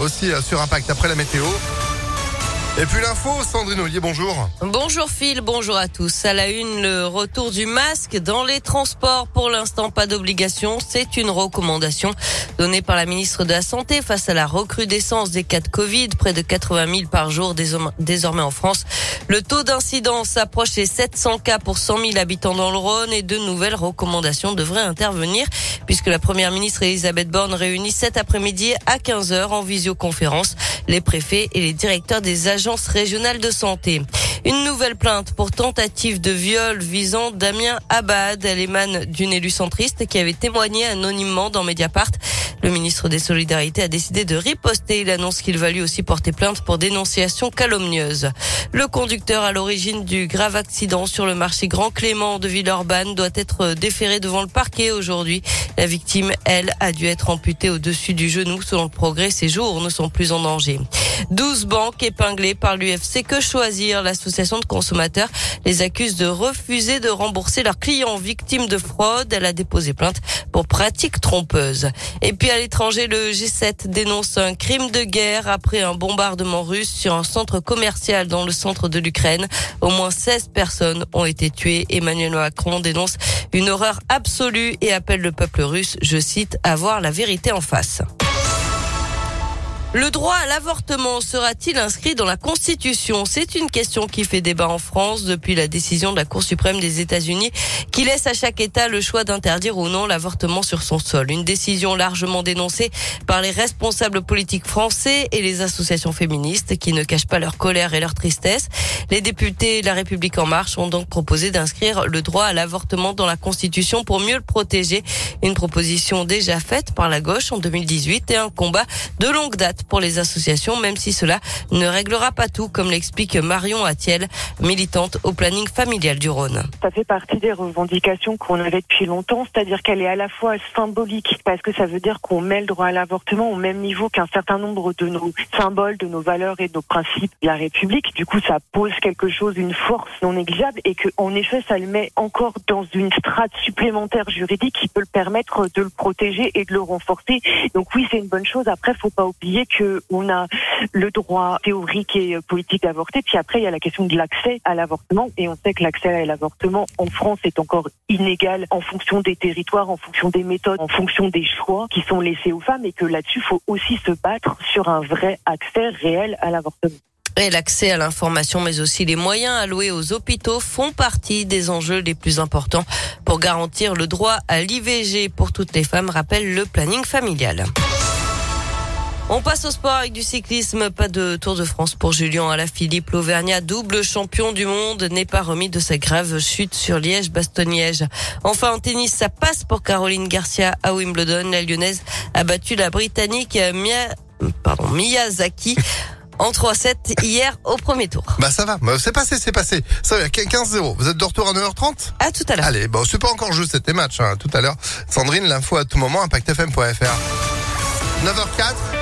Aussi euh, sur Impact après la météo. Et puis l'info, Sandrine Ollier, bonjour. Bonjour Phil, bonjour à tous. À la une, le retour du masque dans les transports. Pour l'instant, pas d'obligation. C'est une recommandation donnée par la ministre de la Santé face à la recrudescence des cas de Covid, près de 80 000 par jour désormais en France. Le taux d'incidence approche les 700 cas pour 100 000 habitants dans le Rhône et de nouvelles recommandations devraient intervenir puisque la première ministre Elisabeth Borne réunit cet après-midi à 15 h en visioconférence les préfets et les directeurs des agences régionales de santé. Une nouvelle plainte pour tentative de viol visant Damien Abad. Elle émane d'une élue centriste qui avait témoigné anonymement dans Mediapart. Le ministre des Solidarités a décidé de riposter. Il annonce qu'il va lui aussi porter plainte pour dénonciation calomnieuse. Le conducteur à l'origine du grave accident sur le marché Grand Clément de Villeurbanne doit être déféré devant le parquet aujourd'hui. La victime, elle, a dû être amputée au-dessus du genou. Selon le progrès, ses jours ne sont plus en danger. 12 banques épinglées par l'UFC Que Choisir, l'association de consommateurs, les accuse de refuser de rembourser leurs clients victimes de fraude. Elle a déposé plainte pour pratique trompeuse. Et puis à l'étranger, le G7 dénonce un crime de guerre après un bombardement russe sur un centre commercial dans le centre de l'Ukraine. Au moins 16 personnes ont été tuées. Emmanuel Macron dénonce une horreur absolue et appelle le peuple russe, je cite, à voir la vérité en face. Le droit à l'avortement sera-t-il inscrit dans la Constitution? C'est une question qui fait débat en France depuis la décision de la Cour suprême des États-Unis qui laisse à chaque État le choix d'interdire ou non l'avortement sur son sol. Une décision largement dénoncée par les responsables politiques français et les associations féministes qui ne cachent pas leur colère et leur tristesse. Les députés La République en marche ont donc proposé d'inscrire le droit à l'avortement dans la Constitution pour mieux le protéger. Une proposition déjà faite par la gauche en 2018 et un combat de longue date pour les associations, même si cela ne réglera pas tout, comme l'explique Marion Attiel, militante au planning familial du Rhône. Ça fait partie des revendications qu'on avait depuis longtemps, c'est-à-dire qu'elle est à la fois symbolique, parce que ça veut dire qu'on met le droit à l'avortement au même niveau qu'un certain nombre de nos symboles, de nos valeurs et de nos principes de la République. Du coup, ça pose quelque chose, une force non négligeable, et que, en effet, ça le met encore dans une strate supplémentaire juridique qui peut le permettre de le protéger et de le renforcer. Donc oui, c'est une bonne chose. Après, faut pas oublier qu'on a le droit théorique et politique d'avorter, puis après il y a la question de l'accès à l'avortement, et on sait que l'accès à l'avortement en France est encore inégal en fonction des territoires, en fonction des méthodes, en fonction des choix qui sont laissés aux femmes, et que là-dessus, il faut aussi se battre sur un vrai accès réel à l'avortement. Et l'accès à l'information, mais aussi les moyens alloués aux hôpitaux font partie des enjeux les plus importants pour garantir le droit à l'IVG pour toutes les femmes, rappelle le planning familial. On passe au sport avec du cyclisme. Pas de Tour de France pour Julien Alaphilippe. L'Auvergnat, double champion du monde, n'est pas remis de sa grave chute sur Liège-Bastogne-Liège. Enfin, en tennis, ça passe pour Caroline Garcia à Wimbledon. La Lyonnaise a battu la Britannique Mia, pardon, Miyazaki. En 3-7 hier au premier tour. Bah ça va, bah, c'est passé, c'est passé. Ça va, 15-0. Vous êtes de retour à 9h30 À tout à l'heure. Allez, bon, c'est pas encore juste c'était match, hein, tout à l'heure. Sandrine, l'info à tout moment, impactfm.fr. 9h04.